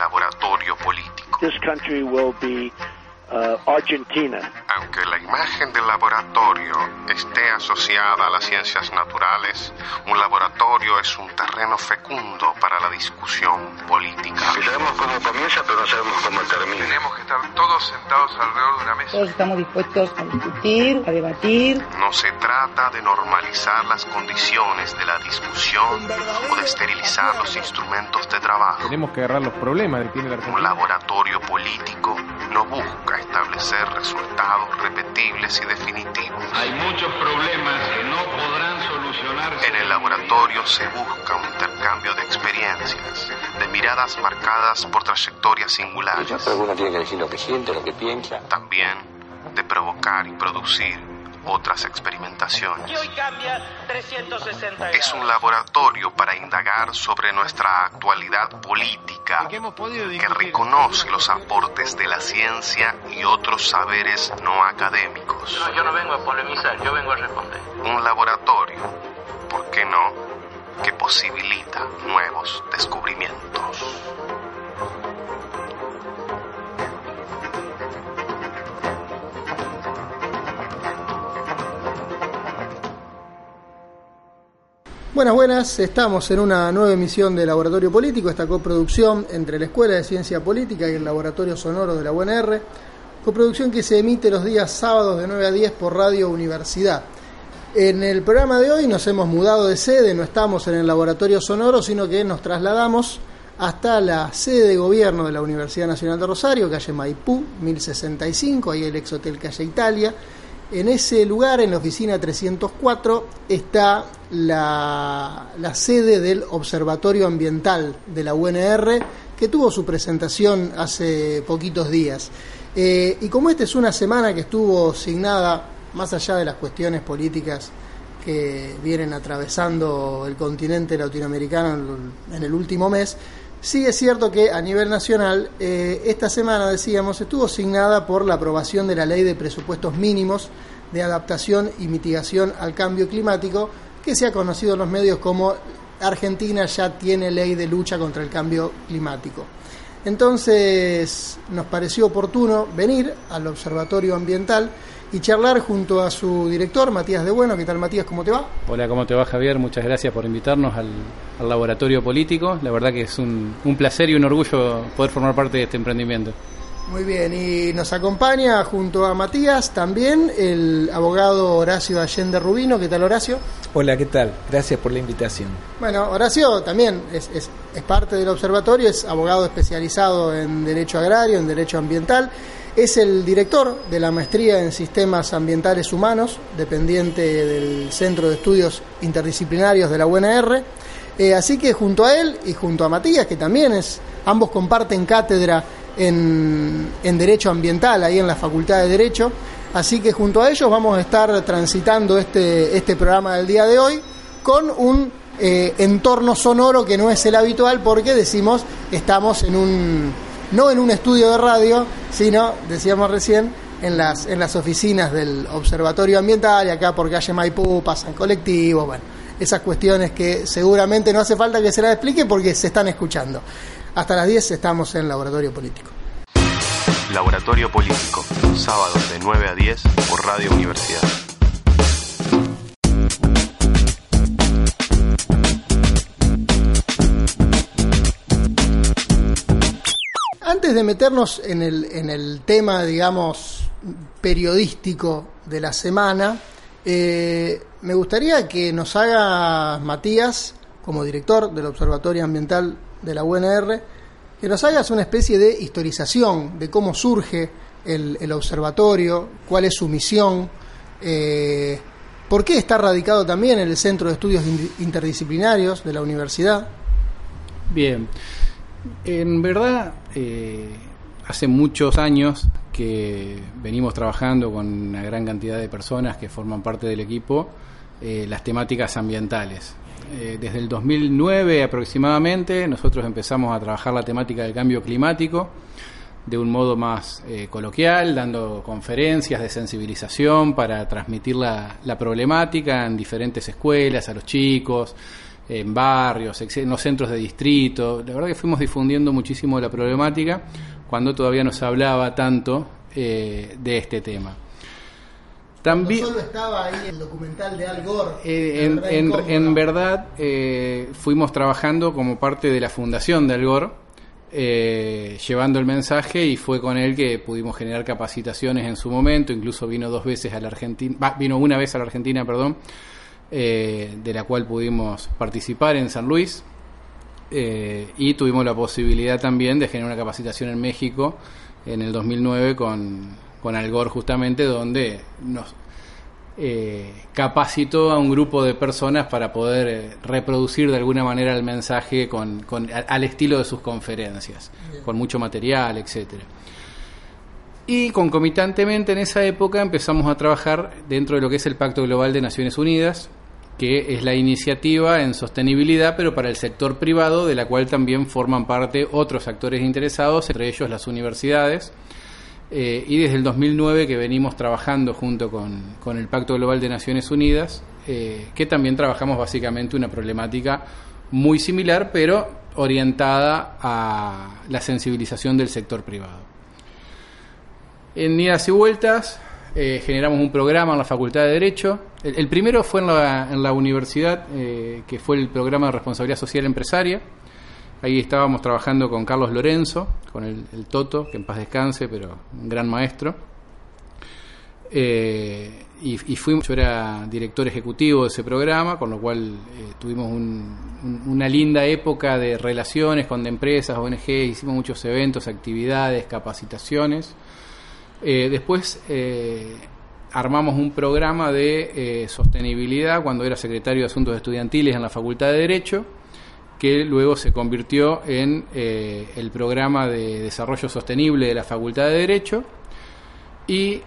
laboratorio político. This country will be uh, Argentina. Aunque la imagen del laboratorio esté asociada a las ciencias naturales, un laboratorio es un terreno fecundo para la discusión política. sabemos cómo comienza, pero no sabemos cómo termina. Tenemos que estar todos sentados alrededor de una mesa. Todos estamos dispuestos a discutir, a debatir. No se trata de normalizar las condiciones de la discusión o de esterilizar los instrumentos de trabajo. Tenemos que agarrar los problemas que tiene la Un Argentina. laboratorio político no busca establecer resultados repetibles y definitivos. Hay muchos problemas que no podrán solucionarse. En el laboratorio se busca un intercambio de experiencias, de miradas marcadas por trayectorias singulares, Uno tiene que decir lo que siente, lo que piensa. también de provocar y producir otras experimentaciones. Y hoy cambia 360 Es un laboratorio para indagar sobre nuestra actualidad política, que reconoce los aportes de la ciencia y otros saberes no académicos. Yo no vengo a polemizar, yo vengo a responder. Un laboratorio, ¿por qué no?, que posibilita nuevos descubrimientos. Buenas, buenas, estamos en una nueva emisión de Laboratorio Político, esta coproducción entre la Escuela de Ciencia Política y el Laboratorio Sonoro de la UNR, coproducción que se emite los días sábados de 9 a 10 por Radio Universidad. En el programa de hoy nos hemos mudado de sede, no estamos en el Laboratorio Sonoro, sino que nos trasladamos hasta la sede de gobierno de la Universidad Nacional de Rosario, calle Maipú, 1065, ahí el ex hotel calle Italia. En ese lugar, en la oficina 304, está la, la sede del Observatorio Ambiental de la UNR, que tuvo su presentación hace poquitos días. Eh, y como esta es una semana que estuvo signada, más allá de las cuestiones políticas que vienen atravesando el continente latinoamericano en- el último mes, sí es cierto que a nivel nacional eh, esta semana, decíamos, estuvo signada por la aprobación de la Ley de Presupuestos Mínimos de Adaptación y Mitigación al Cambio Climático, que se ha conocido en los medios como Argentina ya tiene ley de lucha contra el cambio climático. Entonces nos pareció oportuno venir al Observatorio Ambiental y charlar junto a su director, Matías de Bueno. ¿Qué tal Matías? ¿Cómo te va? Hola, ¿cómo te va Javier? Muchas gracias por invitarnos al, laboratorio político. La verdad que es un placer y un orgullo poder formar parte de este emprendimiento. Muy bien, y nos acompaña junto a Matías también el abogado Horacio Allende Rubino. ¿Qué tal Horacio? Hola, ¿qué tal? Gracias por la invitación. Bueno, Horacio también es, es- es parte del observatorio, es abogado especializado en Derecho Agrario, en Derecho Ambiental, es el director de la maestría en Sistemas Ambientales Humanos, dependiente del Centro de Estudios Interdisciplinarios de la UNR. Eh, así que junto a él y junto a Matías, que también es, ambos comparten cátedra en, Derecho Ambiental, ahí en la Facultad de Derecho. Así que junto a ellos vamos a estar transitando este, este programa del día de hoy con un eh, entorno sonoro que no es el habitual porque decimos estamos en un no en un estudio de radio, sino, decíamos recién, en las, en las oficinas del Observatorio Ambiental y acá por calle Maipú pasan colectivos, bueno, esas cuestiones que seguramente no hace falta que se las explique porque se están escuchando. Hasta las 10 estamos en Laboratorio Político. Laboratorio Político, sábados de 9 a 10 por Radio Universidad. Antes de meternos en el, en el tema, digamos, periodístico de la semana, eh, me gustaría que nos haga Matías, como director del Observatorio Ambiental de la UNR, que nos hagas una especie de historización de cómo surge el, el observatorio, cuál es su misión, eh, por qué está radicado también en el Centro de Estudios In- Interdisciplinarios de la universidad. Bien, en verdad, eh, hace muchos años que venimos trabajando con una gran cantidad de personas que forman parte del equipo eh, las temáticas ambientales. Eh, desde el 2009 aproximadamente nosotros empezamos a trabajar la temática del cambio climático de un modo más eh, coloquial, dando conferencias de sensibilización para transmitir la, la problemática en diferentes escuelas, a los chicos, en barrios, en los centros de distrito. La verdad que fuimos difundiendo muchísimo la problemática cuando todavía no se hablaba tanto eh, de este tema. También, solo estaba ahí el documental de Al Gore. Eh, en, verdad, eh, fuimos trabajando como parte de la fundación de Al Gore, llevando el mensaje y fue con él que pudimos generar capacitaciones en su momento. Incluso vino dos veces a la Argentina, vino una vez a la Argentina, perdón, de la cual pudimos participar en San Luis. y tuvimos la posibilidad también de generar una capacitación en México en el 2009 con, con Algor justamente, donde nos eh, capacitó a un grupo de personas para poder eh, reproducir de alguna manera el mensaje con, al estilo de sus conferencias, con mucho material, etcétera. Y concomitantemente en esa época empezamos a trabajar dentro de lo que es el Pacto Global de Naciones Unidas, que es la iniciativa en sostenibilidad, pero para el sector privado, de la cual también forman parte otros actores interesados, entre ellos las universidades. Eh, y desde el 2009 que venimos trabajando junto con, el Pacto Global de Naciones Unidas, eh, que también trabajamos básicamente una problemática muy similar, pero orientada a la sensibilización del sector privado. En idas y vueltas, eh, generamos un programa en la Facultad de Derecho. El, primero fue en la, universidad, que fue el programa de responsabilidad social empresaria. Ahí estábamos trabajando con Carlos Lorenzo, con el, Toto, que en paz descanse, pero un gran maestro. Eh, y, y yo era director ejecutivo de ese programa, con lo cual tuvimos una linda época de relaciones con empresas, ONG, hicimos muchos eventos, actividades, capacitaciones. Eh, después eh, armamos un programa de eh, sostenibilidad cuando era secretario de Asuntos Estudiantiles en la Facultad de Derecho, que luego se convirtió en el programa de desarrollo sostenible de la Facultad de Derecho. Y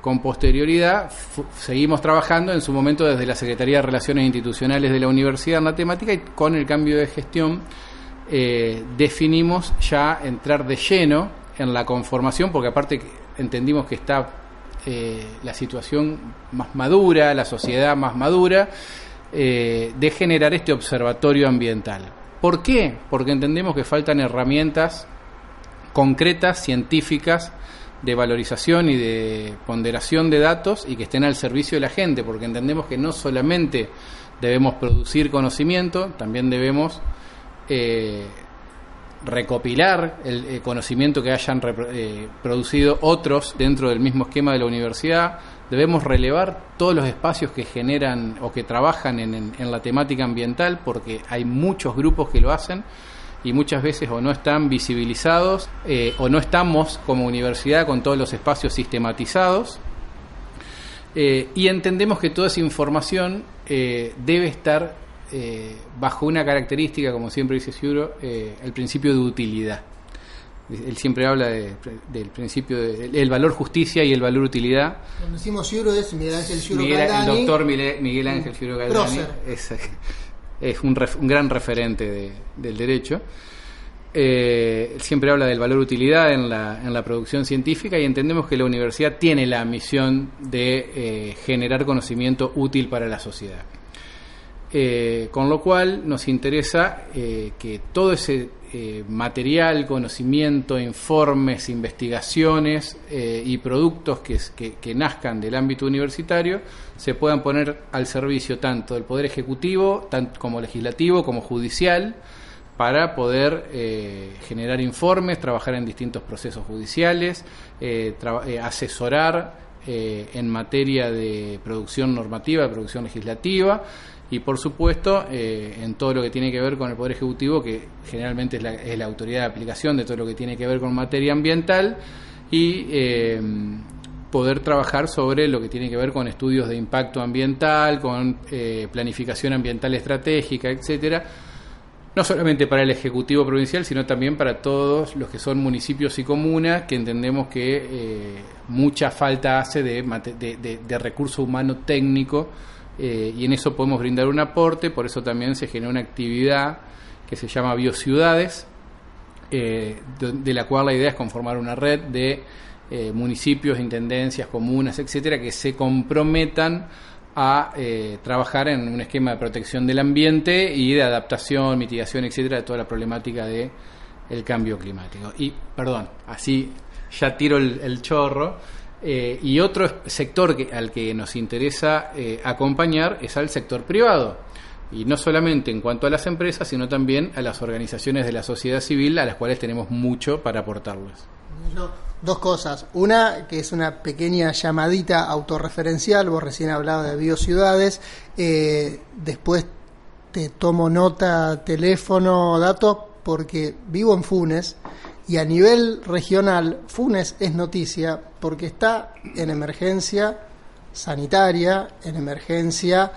con posterioridad seguimos trabajando en su momento desde la Secretaría de Relaciones Institucionales de la Universidad en la temática y con el cambio de gestión definimos ya entrar de lleno en la conformación, porque aparte entendimos que está eh, la situación más madura, la sociedad más madura, eh, de generar este observatorio ambiental. ¿Por qué? Porque entendemos que faltan herramientas concretas, científicas, de valorización y de ponderación de datos y que estén al servicio de la gente, porque entendemos que no solamente debemos producir conocimiento, también debemos eh, recopilar el, conocimiento que hayan eh, producido otros dentro del mismo esquema de la universidad. Debemos relevar todos los espacios que generan o que trabajan en, la temática ambiental porque hay muchos grupos que lo hacen y muchas veces o no están visibilizados eh, o no estamos como universidad con todos los espacios sistematizados. Eh, y entendemos que toda esa información debe estar eh, bajo una característica, como siempre dice Ciuro, eh, el principio de utilidad. Él siempre habla del principio del valor justicia y el valor utilidad. Cuando decimos Ciuro es Miguel Ángel Ciuro El doctor Miguel, Ángel Ciuro Galdani es, es un, un, gran referente del derecho. Eh, siempre habla del valor utilidad en la, en la producción científica y entendemos que la universidad tiene la misión de generar conocimiento útil para la sociedad. Eh, con lo cual nos interesa eh, que todo ese eh, material, conocimiento, informes, investigaciones y productos que, que, nazcan del ámbito universitario se puedan poner al servicio tanto del Poder Ejecutivo tanto como legislativo como judicial para poder generar informes, trabajar en distintos procesos judiciales, asesorar en materia de producción normativa, de producción legislativa y por supuesto eh, en todo lo que tiene que ver con el Poder Ejecutivo, que generalmente es la, es la, autoridad de aplicación de todo lo que tiene que ver con materia ambiental, y eh, poder trabajar sobre lo que tiene que ver con estudios de impacto ambiental, con eh, planificación ambiental estratégica, etcétera, no solamente para el Ejecutivo Provincial, sino también para todos los que son municipios y comunas, que entendemos que mucha falta hace de, de, de recurso humano técnico eh, y en eso podemos brindar un aporte, por eso también se genera una actividad que se llama Biociudades, eh, de, la cual la idea es conformar una red de eh, municipios, intendencias, comunas, etcétera, que se comprometan a eh, trabajar en un esquema de protección del ambiente y de adaptación, mitigación, etcétera, de toda la problemática de el cambio climático. Y, perdón, así ya tiro el, chorro. Eh, y otro sector que, al que nos interesa eh, acompañar es al sector privado. Y no solamente en cuanto a las empresas, sino también a las organizaciones de la sociedad civil a las cuales tenemos mucho para aportarles. dos cosas. Una, que es una pequeña llamadita autorreferencial. Vos recién hablabas de biociudades. Eh, después te tomo nota, teléfono, datos, porque vivo en Funes y a nivel regional, Funes es noticia porque está en emergencia sanitaria, en emergencia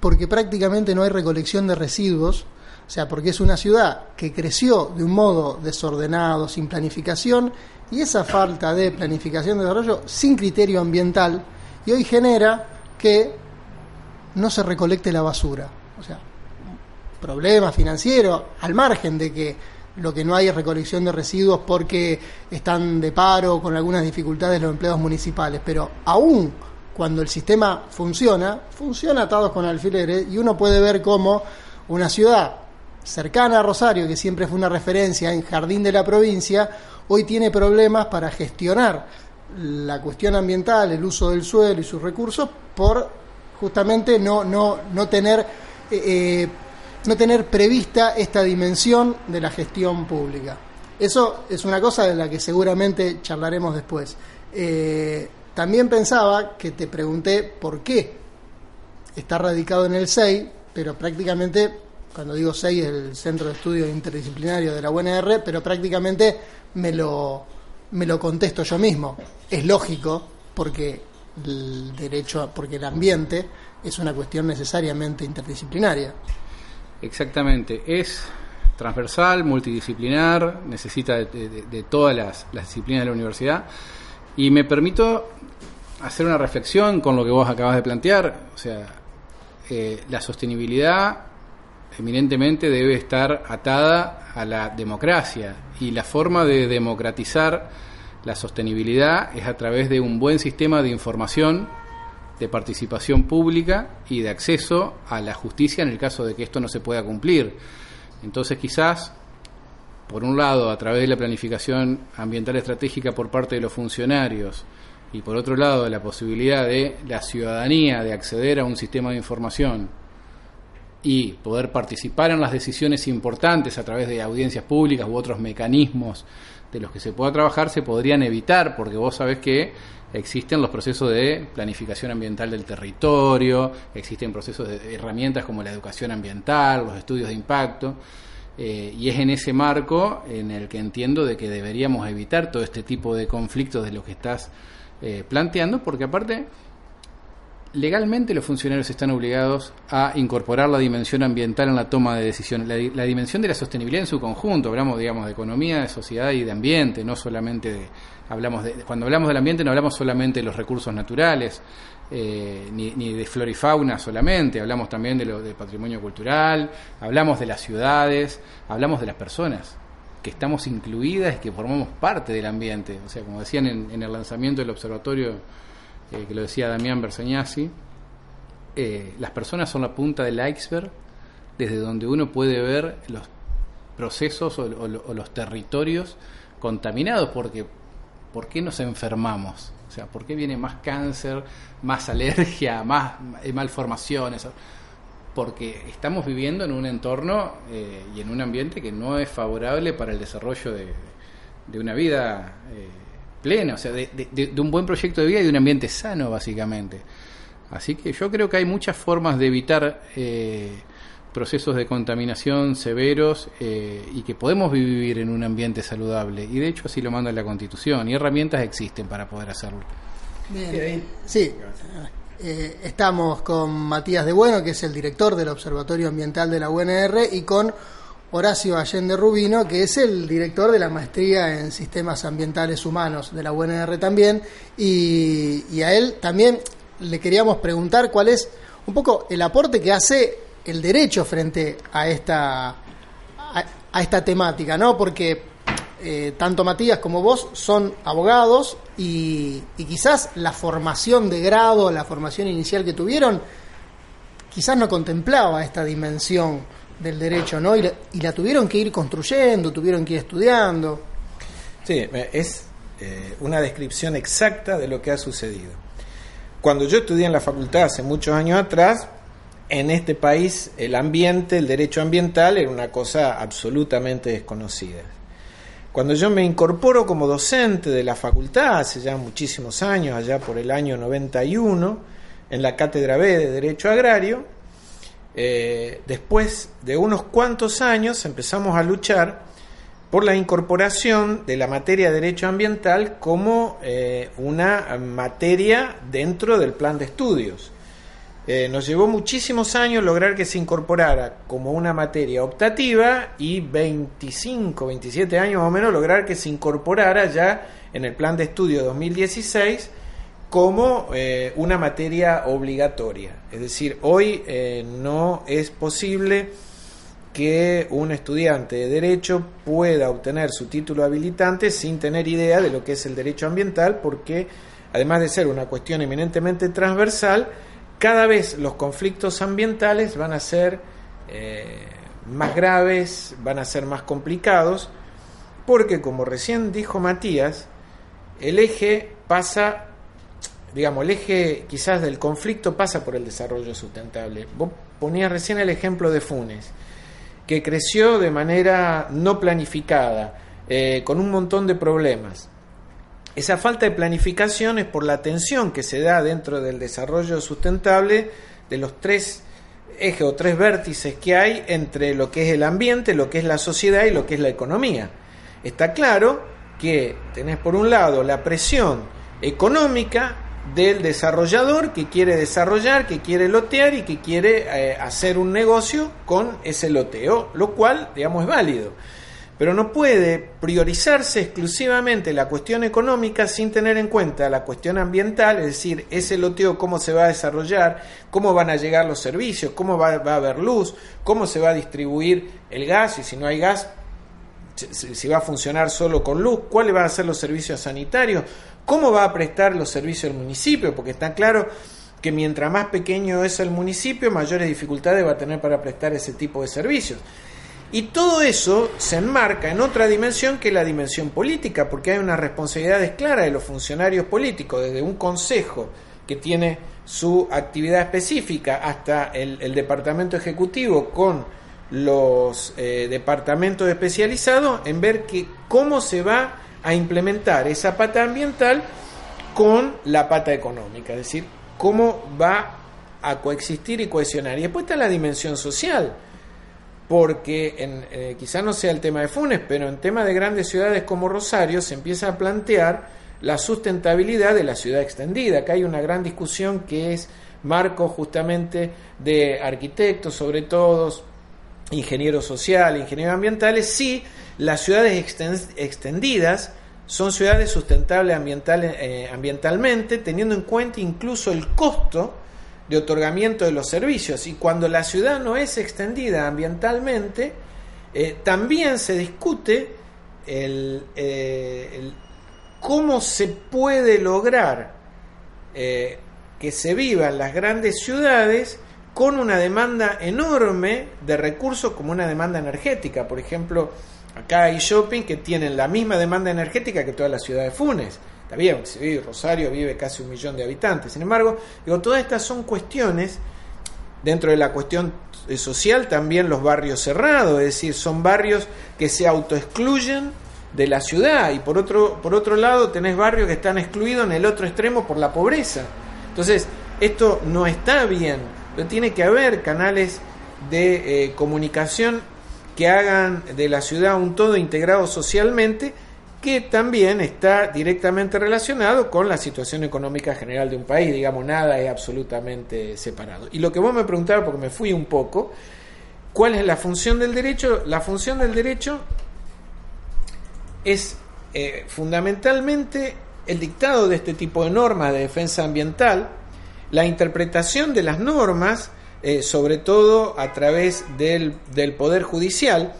porque prácticamente no hay recolección de residuos, o sea, porque es una ciudad que creció de un modo desordenado, sin planificación, y esa falta de planificación de desarrollo sin criterio ambiental, y hoy genera que no se recolecte la basura. O sea, problema financiero, al margen de que lo que no hay es recolección de residuos porque están de paro con algunas dificultades los empleados municipales, pero aún cuando el sistema funciona, funciona atados con alfileres y uno puede ver cómo una ciudad cercana a Rosario, que siempre fue una referencia en Jardín de la provincia, hoy tiene problemas para gestionar la cuestión ambiental, el uso del suelo y sus recursos, por justamente no, no, no tener eh, eh, no tener prevista esta dimensión de la gestión pública. Eso es una cosa de la que seguramente charlaremos después. Eh, también pensaba que te pregunté por qué está radicado en el SEI, pero prácticamente, cuando digo SEI es el Centro de Estudios Interdisciplinario de la UNR, pero prácticamente me lo, me lo contesto yo mismo. Es lógico, porque el derecho, porque el ambiente es una cuestión necesariamente interdisciplinaria. Exactamente, es transversal, multidisciplinar, necesita de, todas las, disciplinas de la universidad. Y me permito hacer una reflexión con lo que vos acabas de plantear. O sea, eh, la sostenibilidad eminentemente debe estar atada a la democracia y la forma de democratizar la sostenibilidad es a través de un buen sistema de información de participación pública y de acceso a la justicia en el caso de que esto no se pueda cumplir. Entonces quizás, por un lado, a través de la planificación ambiental estratégica por parte de los funcionarios y por otro lado, la posibilidad de la ciudadanía de acceder a un sistema de información y poder participar en las decisiones importantes a través de audiencias públicas u otros mecanismos de los que se pueda trabajar se podrían evitar, porque vos sabés que existen los procesos de planificación ambiental del territorio, existen procesos de herramientas como la educación ambiental, los estudios de impacto, eh, y es en ese marco en el que entiendo de que deberíamos evitar todo este tipo de conflictos de los que estás eh, planteando, porque aparte legalmente los funcionarios están obligados a incorporar la dimensión ambiental en la toma de decisiones, la, dimensión de la sostenibilidad en su conjunto, hablamos digamos de economía, de sociedad y de ambiente, no solamente de, hablamos de, cuando hablamos del ambiente no hablamos solamente de los recursos naturales, eh, ni, de flora y fauna solamente, hablamos también de lo de patrimonio cultural, hablamos de las ciudades, hablamos de las personas que estamos incluidas y que formamos parte del ambiente. O sea, como decían en, el lanzamiento del observatorio, eh, que lo decía Damián Bersagnasi, eh, las personas son la punta del iceberg desde donde uno puede ver los procesos o los territorios contaminados, porque ¿por qué nos enfermamos? O sea, ¿por qué viene más cáncer, más alergia, más eh, malformaciones? Porque estamos viviendo en un entorno eh, y en un ambiente que no es favorable para el desarrollo de, una vida eh, plena, o sea, de, de, un buen proyecto de vida y de un ambiente sano, básicamente. Así que yo creo que hay muchas formas de evitar procesos de contaminación severos eh, y que podemos vivir en un ambiente saludable. Y de hecho así lo manda la Constitución y herramientas existen para poder hacerlo. Bien, sí. Eh, estamos con Matías de Bueno, que es el director del Observatorio Ambiental de la UNR, y con Horacio Allende Rubino, que es el director de la maestría en sistemas ambientales humanos de la UNR también. Y, y a él también le queríamos preguntar cuál es un poco el aporte que hace el derecho frente a esta, a, esta temática, ¿no? Porque eh, tanto Matías como vos son abogados y, quizás la formación de grado, la formación inicial que tuvieron, quizás no contemplaba esta dimensión del derecho, ¿no? Y la, tuvieron que ir construyendo, tuvieron que ir estudiando. Sí, es eh, una descripción exacta de lo que ha sucedido. Cuando yo estudié en la facultad hace muchos años atrás, en este país el ambiente, el derecho ambiental era una cosa absolutamente desconocida. Cuando yo me incorporo como docente de la facultad, hace ya muchísimos años, allá por el año 91, en la Cátedra B de Derecho Agrario, eh, después de unos cuantos años empezamos a luchar por la incorporación de la materia de derecho ambiental como eh, una materia dentro del plan de estudios. Eh, nos llevó muchísimos años lograr que se incorporara como una materia optativa y 25, 27 años o menos lograr que se incorporara ya en el plan de estudio 2016 como eh, una materia obligatoria. Es decir, hoy eh, no es posible que un estudiante de derecho pueda obtener su título habilitante sin tener idea de lo que es el derecho ambiental porque además de ser una cuestión eminentemente transversal, cada vez los conflictos ambientales van a ser eh, más graves, van a ser más complicados, porque como recién dijo Matías, el eje pasa, digamos, el eje quizás del conflicto pasa por el desarrollo sustentable. Vos ponías recién el ejemplo de Funes, que creció de manera no planificada, eh, con un montón de problemas. Esa falta de planificación es por la tensión que se da dentro del desarrollo sustentable de los tres ejes o tres vértices que hay entre lo que es el ambiente, lo que es la sociedad y lo que es la economía. Está claro que tenés por un lado la presión económica del desarrollador que quiere desarrollar, que quiere lotear y que quiere eh, hacer un negocio con ese loteo, lo cual, digamos, es válido pero no puede priorizarse exclusivamente la cuestión económica sin tener en cuenta la cuestión ambiental, es decir, ese loteo, cómo se va a desarrollar, cómo van a llegar los servicios, cómo va, a haber luz, cómo se va a distribuir el gas y si no hay gas, si va a funcionar solo con luz, cuáles van a ser los servicios sanitarios, cómo va a prestar los servicios el municipio, porque está claro que mientras más pequeño es el municipio, mayores dificultades va a tener para prestar ese tipo de servicios. Y todo eso se enmarca en otra dimensión que la dimensión política, porque hay unas responsabilidades claras de los funcionarios políticos, desde un consejo que tiene su actividad específica hasta el, departamento ejecutivo con los eh, departamentos especializados en ver que cómo se va a implementar esa pata ambiental con la pata económica, es decir, cómo va a coexistir y cohesionar. Y después está la dimensión social porque en, eh, quizá no sea el tema de Funes, pero en tema de grandes ciudades como Rosario se empieza a plantear la sustentabilidad de la ciudad extendida. Acá hay una gran discusión que es marco justamente de arquitectos, sobre todo ingenieros sociales, ingenieros ambientales, si las ciudades extendidas son ciudades sustentables eh, ambientalmente, teniendo en cuenta incluso el costo de otorgamiento de los servicios. Y cuando la ciudad no es extendida ambientalmente, eh, también se discute el, eh, cómo se puede lograr eh, que se viva en las grandes ciudades con una demanda enorme de recursos como una demanda energética. Por ejemplo, acá hay shopping que tienen la misma demanda energética que toda la ciudad de Funes bien, si Rosario vive casi un millón de habitantes. Sin embargo, digo, todas estas son cuestiones, dentro de la cuestión social también los barrios cerrados, es decir, son barrios que se autoexcluyen de la ciudad y por otro, por otro lado tenés barrios que están excluidos en el otro extremo por la pobreza. Entonces, esto no está bien, pero tiene que haber canales de eh, comunicación que hagan de la ciudad un todo integrado socialmente que también está directamente relacionado con la situación económica general de un país, digamos, nada es absolutamente separado. Y lo que vos me preguntabas, porque me fui un poco, ¿cuál es la función del derecho? La función del derecho es eh, fundamentalmente el dictado de este tipo de normas de defensa ambiental, la interpretación de las normas, eh, sobre todo a través del, del Poder Judicial,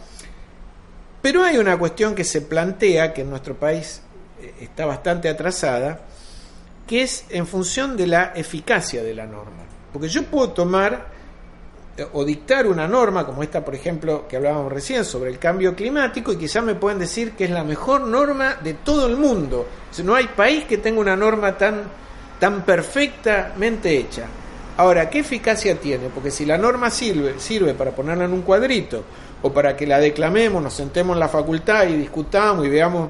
Pero hay una cuestión que se plantea, que en nuestro país eh, está bastante atrasada, que es en función de la eficacia de la norma. Porque yo puedo tomar eh, o dictar una norma, como esta, por ejemplo, que hablábamos recién, sobre el cambio climático, y quizás me pueden decir que es la mejor norma de todo el mundo. no hay país que tenga una norma tan, tan perfectamente hecha. Ahora, ¿qué eficacia tiene? Porque si la norma sirve, sirve para ponerla en un cuadrito, o para que la declamemos, nos sentemos en la facultad y discutamos y veamos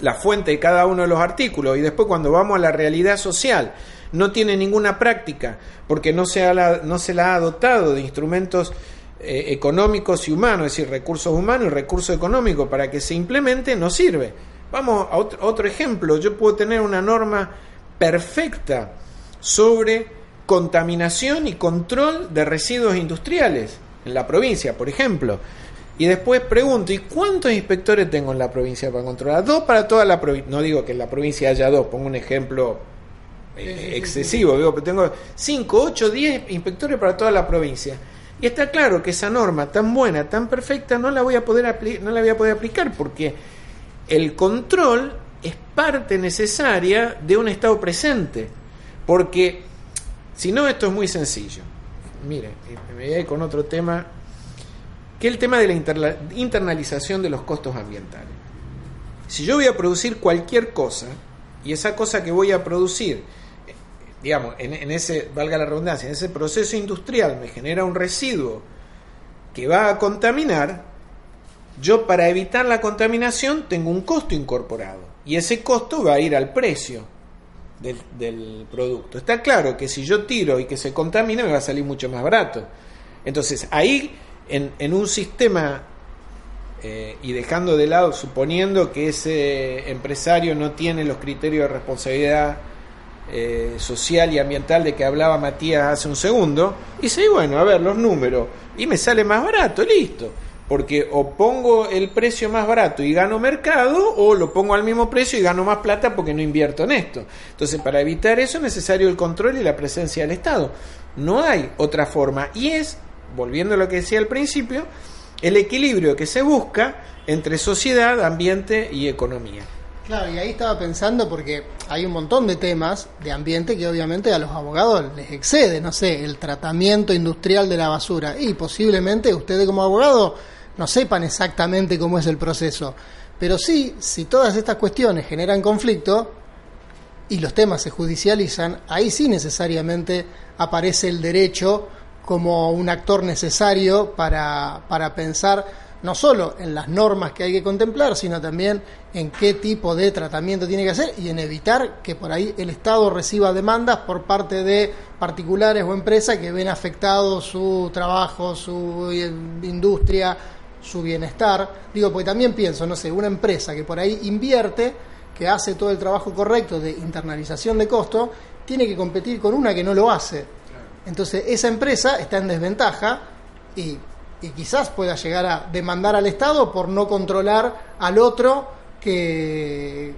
la fuente de cada uno de los artículos, y después cuando vamos a la realidad social, no tiene ninguna práctica, porque no se, ha, no se la ha dotado de instrumentos eh, económicos y humanos, es decir, recursos humanos y recursos económicos. Para que se implemente, no sirve. Vamos a otro ejemplo, yo puedo tener una norma perfecta sobre contaminación y control de residuos industriales en la provincia, por ejemplo. Y después pregunto, ¿y cuántos inspectores tengo en la provincia para controlar? Dos para toda la provincia. No digo que en la provincia haya dos, pongo un ejemplo eh, excesivo, digo, pero tengo cinco, ocho, diez inspectores para toda la provincia. Y está claro que esa norma tan buena, tan perfecta, no la voy a poder, no la voy a poder aplicar porque el control es parte necesaria de un Estado presente. Porque si no, esto es muy sencillo. Mire, me voy a ir con otro tema, que es el tema de la internalización de los costos ambientales. Si yo voy a producir cualquier cosa, y esa cosa que voy a producir, digamos, en, ese, valga la redundancia, en ese proceso industrial me genera un residuo que va a contaminar, yo para evitar la contaminación tengo un costo incorporado. Y ese costo va a ir al precio del, producto. Está claro que si yo tiro y que se contamine me va a salir mucho más barato. Entonces ahí en, en un sistema eh, y dejando de lado, suponiendo que ese empresario no tiene los criterios de responsabilidad eh, social y ambiental de que hablaba Matías hace un segundo, y dice, bueno, a ver los números, y me sale más barato, listo porque o pongo el precio más barato y gano mercado o lo pongo al mismo precio y gano más plata porque no invierto en esto. Entonces, para evitar eso es necesario el control y la presencia del Estado. No hay otra forma y es, volviendo a lo que decía al principio, el equilibrio que se busca entre sociedad, ambiente y economía. Claro, y ahí estaba pensando porque hay un montón de temas de ambiente que obviamente a los abogados les excede, no sé, el tratamiento industrial de la basura y posiblemente ustedes como abogado no sepan exactamente cómo es el proceso. Pero sí, si todas estas cuestiones generan conflicto y los temas se judicializan, ahí sí necesariamente aparece el derecho como un actor necesario para, para pensar no solo en las normas que hay que contemplar, sino también en qué tipo de tratamiento tiene que hacer y en evitar que por ahí el Estado reciba demandas por parte de particulares o empresas que ven afectado su trabajo, su eh, industria, su bienestar. Digo, porque también pienso, no sé, una empresa que por ahí invierte, que hace todo el trabajo correcto de internalización de costo, tiene que competir con una que no lo hace. Entonces, esa empresa está en desventaja y, y quizás pueda llegar a demandar al Estado por no controlar al otro que,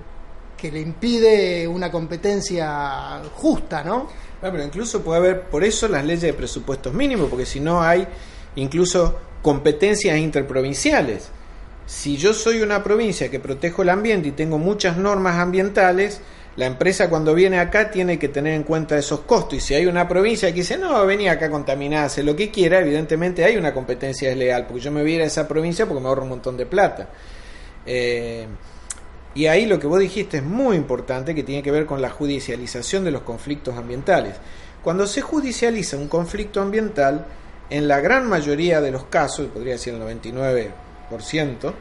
que le impide una competencia justa, ¿no? pero incluso puede haber, por eso las leyes de presupuestos mínimos, porque si no hay incluso competencias interprovinciales. Si yo soy una provincia que protejo el ambiente y tengo muchas normas ambientales, la empresa cuando viene acá tiene que tener en cuenta esos costos. Y si hay una provincia que dice, no, vení acá contaminada, hace lo que quiera, evidentemente hay una competencia desleal, porque yo me voy a ir a esa provincia porque me ahorro un montón de plata. Eh, y ahí lo que vos dijiste es muy importante, que tiene que ver con la judicialización de los conflictos ambientales. Cuando se judicializa un conflicto ambiental, en la gran mayoría de los casos, podría decir el 99%,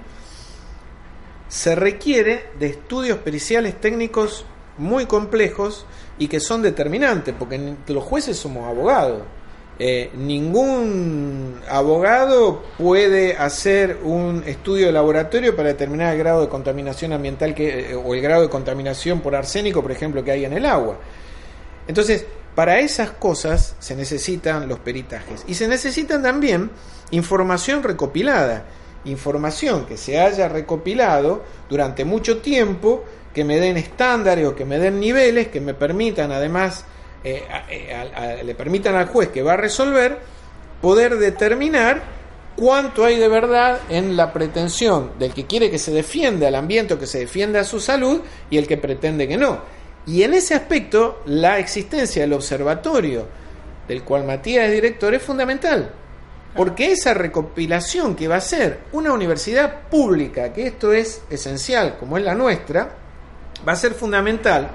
se requiere de estudios periciales técnicos muy complejos y que son determinantes, porque los jueces somos abogados. Eh, ningún abogado puede hacer un estudio de laboratorio para determinar el grado de contaminación ambiental que, eh, o el grado de contaminación por arsénico, por ejemplo, que hay en el agua. Entonces, para esas cosas se necesitan los peritajes y se necesitan también información recopilada, información que se haya recopilado durante mucho tiempo, que me den estándares o que me den niveles que me permitan además, eh, le permitan al juez que va a resolver poder determinar cuánto hay de verdad en la pretensión del que quiere que se defienda al ambiente o que se defienda a su salud y el que pretende que no. Y en ese aspecto, la existencia del observatorio, del cual Matías es director, es fundamental. Porque esa recopilación que va a ser una universidad pública, que esto es esencial, como es la nuestra, va a ser fundamental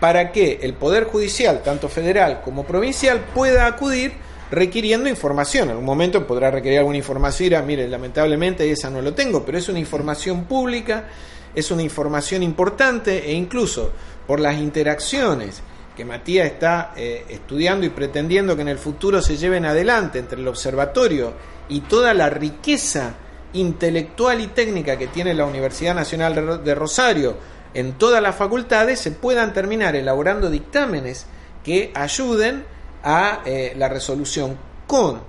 para que el Poder Judicial, tanto federal como provincial, pueda acudir requiriendo información. En un momento podrá requerir alguna información y dirá, mire, lamentablemente esa no lo tengo, pero es una información pública, es una información importante e incluso por las interacciones que Matías está eh, estudiando y pretendiendo que en el futuro se lleven adelante entre el observatorio y toda la riqueza intelectual y técnica que tiene la Universidad Nacional de Rosario en todas las facultades, se puedan terminar elaborando dictámenes que ayuden a eh, la resolución con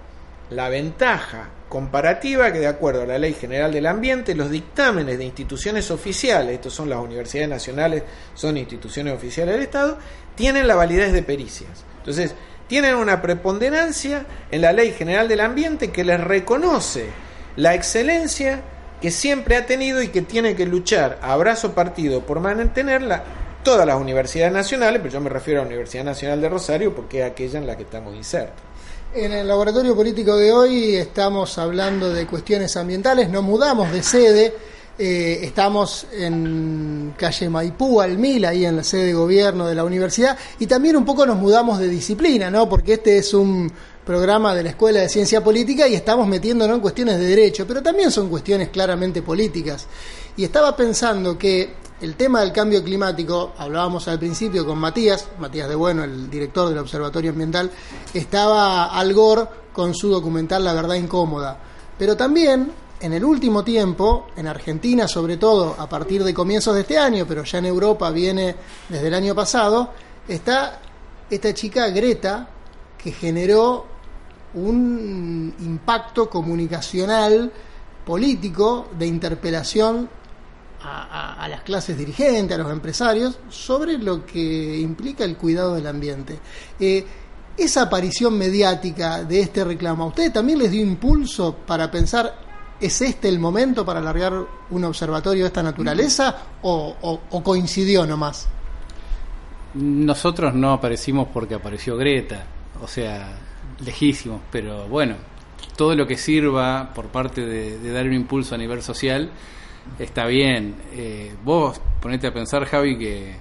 la ventaja comparativa que de acuerdo a la Ley General del Ambiente, los dictámenes de instituciones oficiales, estos son las universidades nacionales, son instituciones oficiales del Estado, tienen la validez de pericias. Entonces, tienen una preponderancia en la Ley General del Ambiente que les reconoce la excelencia que siempre ha tenido y que tiene que luchar a brazo partido por mantenerla todas las universidades nacionales, pero yo me refiero a la Universidad Nacional de Rosario porque es aquella en la que estamos insertos. En el laboratorio político de hoy estamos hablando de cuestiones ambientales, nos mudamos de sede, eh, estamos en calle Maipú, Almil, ahí en la sede de gobierno de la universidad, y también un poco nos mudamos de disciplina, ¿no? Porque este es un programa de la Escuela de Ciencia Política y estamos metiéndonos en cuestiones de derecho, pero también son cuestiones claramente políticas. Y estaba pensando que el tema del cambio climático, hablábamos al principio con Matías, Matías de Bueno, el director del Observatorio Ambiental, estaba al Gore con su documental La Verdad Incómoda. Pero también, en el último tiempo, en Argentina sobre todo, a partir de comienzos de este año, pero ya en Europa viene desde el año pasado, está esta chica Greta, que generó un impacto comunicacional político de interpelación a, las clases dirigentes, a los empresarios, sobre lo que implica el cuidado del ambiente. Eh, esa aparición mediática de este reclamo, ¿a usted también les dio impulso para pensar, ¿es este el momento para alargar un observatorio de esta naturaleza o, o coincidió nomás? Nosotros no aparecimos porque apareció Greta, o sea, lejísimos, pero bueno, todo lo que sirva por parte de dar un impulso a nivel social está bien. Eh, vos ponete a pensar, Javi, que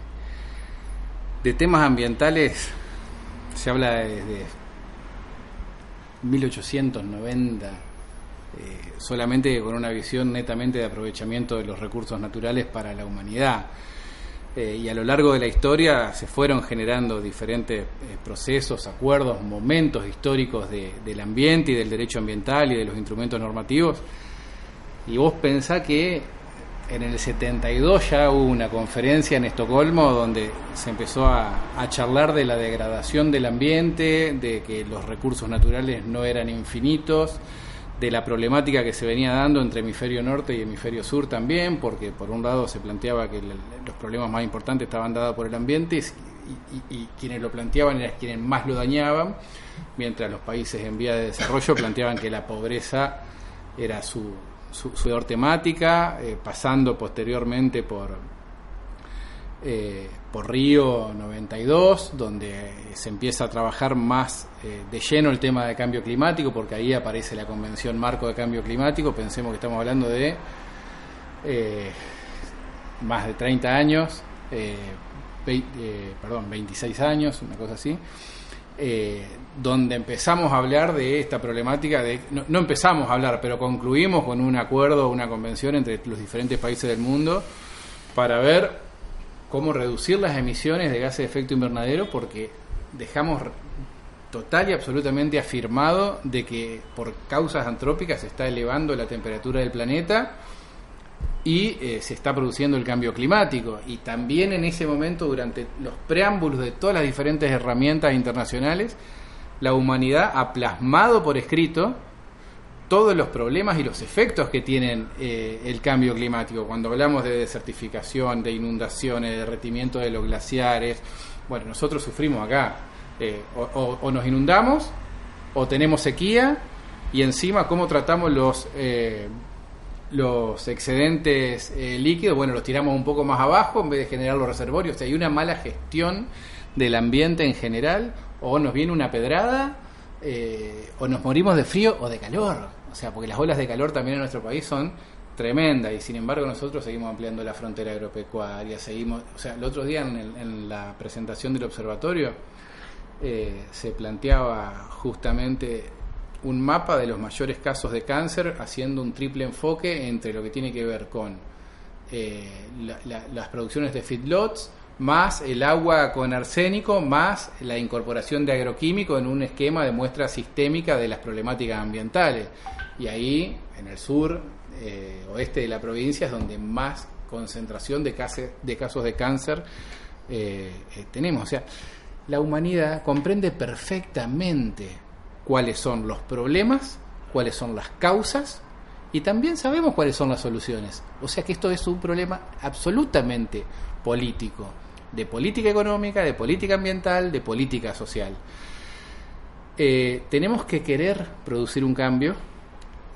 de temas ambientales se habla desde 1890, eh, solamente con una visión netamente de aprovechamiento de los recursos naturales para la humanidad. Eh, y a lo largo de la historia se fueron generando diferentes procesos, acuerdos, momentos históricos del ambiente y del derecho ambiental y de los instrumentos normativos. Y vos pensás que en el 72 ya hubo una conferencia en Estocolmo donde se empezó a, a, charlar de la degradación del ambiente, de que los recursos naturales no eran infinitos, de la problemática que se venía dando entre hemisferio norte y hemisferio sur también, porque por un lado se planteaba que los problemas más importantes estaban dados por el ambiente y, y, quienes lo planteaban eran quienes más lo dañaban, mientras los países en vía de desarrollo planteaban que la pobreza era su, su, temática, eh, pasando posteriormente por, eh, por Río 92, donde se empieza a trabajar más eh, de lleno el tema de cambio climático, porque ahí aparece la Convención Marco de Cambio Climático, pensemos que estamos hablando de más de 30 años, perdón, 26 años, una cosa así. Donde empezamos a hablar de esta problemática, de, no, empezamos a hablar, pero concluimos con un acuerdo, una convención entre los diferentes países del mundo para ver cómo reducir las emisiones de gases de efecto invernadero, porque dejamos total y absolutamente afirmado de que por causas antrópicas se está elevando la temperatura del planeta y eh, se está produciendo el cambio climático. Y también en ese momento, durante los preámbulos de todas las diferentes herramientas internacionales, la humanidad ha plasmado por escrito todos los problemas y los efectos que tienen eh, el cambio climático. Cuando hablamos de desertificación, de inundaciones, de derretimiento de los glaciares, bueno, nosotros sufrimos acá. Eh, o nos inundamos, o tenemos sequía, y encima cómo tratamos los eh, los excedentes líquidos, bueno, los tiramos un poco más abajo en vez de generar los reservorios. Hay una mala gestión del ambiente en general, o nos viene una pedrada, eh, o nos morimos de frío o de calor. O sea, porque las olas de calor también en nuestro país son tremendas y sin embargo nosotros seguimos ampliando la frontera agropecuaria, seguimos, o sea, el otro día en, la presentación del observatorio eh, se planteaba justamente un mapa de los mayores casos de cáncer haciendo un triple enfoque entre lo que tiene que ver con eh, las producciones de feedlots, más el agua con arsénico, más la incorporación de agroquímico en un esquema de muestra sistémica de las problemáticas ambientales. Y ahí, en el sur, eh, oeste de la provincia, es donde más concentración de, de casos de cáncer eh, tenemos. O sea, la humanidad comprende perfectamente cuáles son los problemas, cuáles son las causas y también sabemos cuáles son las soluciones. O sea que esto es un problema absolutamente político, de política económica, de política ambiental, de política social. Eh, tenemos que querer producir un cambio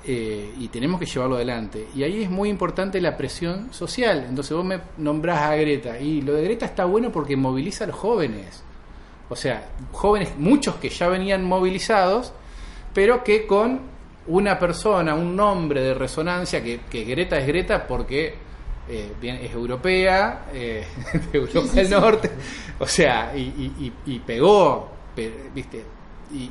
eh, y tenemos que llevarlo adelante. Y ahí es muy importante la presión social. Entonces vos me nombrás a Greta y lo de Greta está bueno porque moviliza a los jóvenes. O sea, jóvenes, muchos que ya venían movilizados, pero que con una persona, un nombre de resonancia, que, Greta es Greta porque eh, es europea, eh, de Europa del Norte, o sea, y, pegó, ¿viste?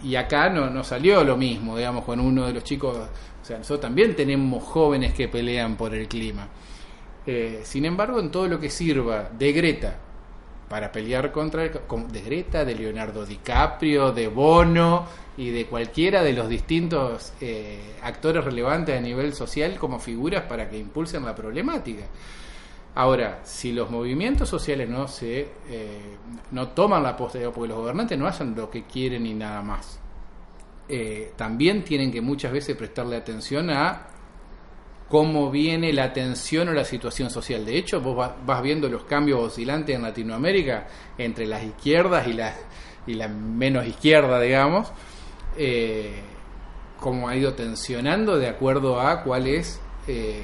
Y, acá no, no salió lo mismo, digamos, con uno de los chicos, o sea, nosotros también tenemos jóvenes que pelean por el clima. Eh, sin embargo, en todo lo que sirva de Greta para pelear contra el, de Greta, de Leonardo DiCaprio, de Bono y de cualquiera de los distintos eh, actores relevantes a nivel social como figuras para que impulsen la problemática. Ahora, si los movimientos sociales no se eh, no toman la postura, porque los gobernantes no hacen lo que quieren y nada más, eh, también tienen que muchas veces prestarle atención a cómo viene la tensión o la situación social. De hecho, vos vas viendo los cambios oscilantes en Latinoamérica entre las izquierdas y la, y la menos izquierda, digamos, eh, cómo ha ido tensionando de acuerdo a cuál es, eh,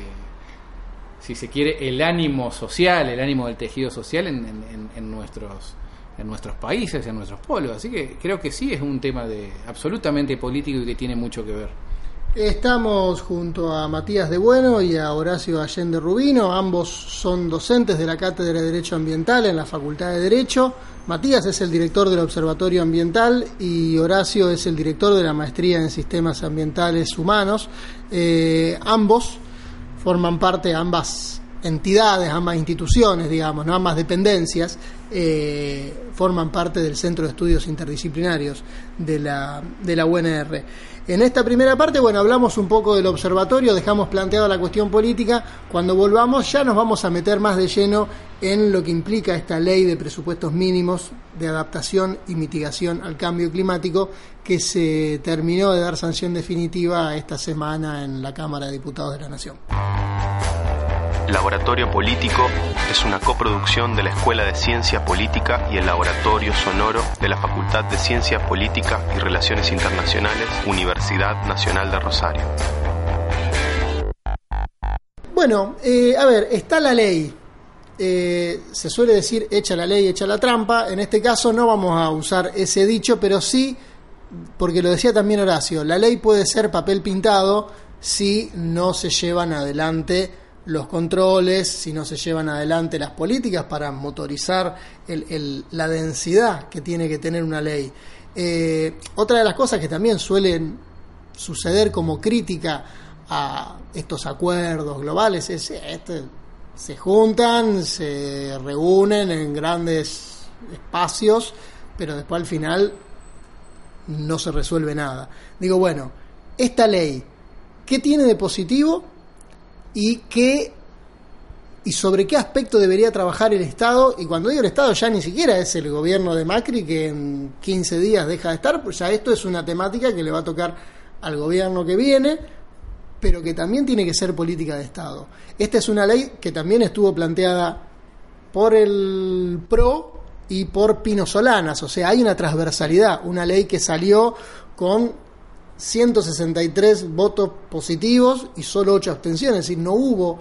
si se quiere, el ánimo social, el ánimo del tejido social en, nuestros en nuestros países, en nuestros pueblos. Así que creo que sí es un tema de absolutamente político y que tiene mucho que ver. Estamos junto a Matías de Bueno y a Horacio Allende Rubino, ambos son docentes de la Cátedra de Derecho Ambiental en la Facultad de Derecho. Matías es el director del Observatorio Ambiental y Horacio es el director de la Maestría en Sistemas Ambientales Humanos. Eh, ambos forman parte, ambas entidades, ambas instituciones, digamos, ¿no? ambas dependencias, eh, forman parte del Centro de Estudios Interdisciplinarios de la, de la UNR. En esta primera parte, bueno, hablamos un poco del observatorio, dejamos planteada la cuestión política. Cuando volvamos ya nos vamos a meter más de lleno en lo que implica esta ley de presupuestos mínimos de adaptación y mitigación al cambio climático que se terminó de dar sanción definitiva esta semana en la Cámara de Diputados de la Nación. Laboratorio Político es una coproducción de la Escuela de Ciencia Política y el Laboratorio Sonoro de la Facultad de Ciencia Política y Relaciones Internacionales, Universidad Nacional de Rosario. Bueno, eh, a ver, está la ley. Eh, se suele decir echa la ley, echa la trampa. En este caso no vamos a usar ese dicho, pero sí, porque lo decía también Horacio, la ley puede ser papel pintado si no se llevan adelante los controles, si no se llevan adelante las políticas para motorizar la densidad que tiene que tener una ley. Eh, otra de las cosas que también suelen suceder como crítica a estos acuerdos globales es este, se juntan, se reúnen en grandes espacios, pero después al final no se resuelve nada. Digo, bueno, esta ley, ¿qué tiene de positivo? Y qué y sobre qué aspecto debería trabajar el Estado. Y cuando digo el Estado ya ni siquiera es el gobierno de Macri que en 15 días deja de estar, pues ya esto es una temática que le va a tocar al gobierno que viene, pero que también tiene que ser política de Estado. Esta es una ley que también estuvo planteada por el PRO y por Pino Solanas, o sea, hay una transversalidad, una ley que salió con 163 votos positivos y solo 8 abstenciones, es decir, no hubo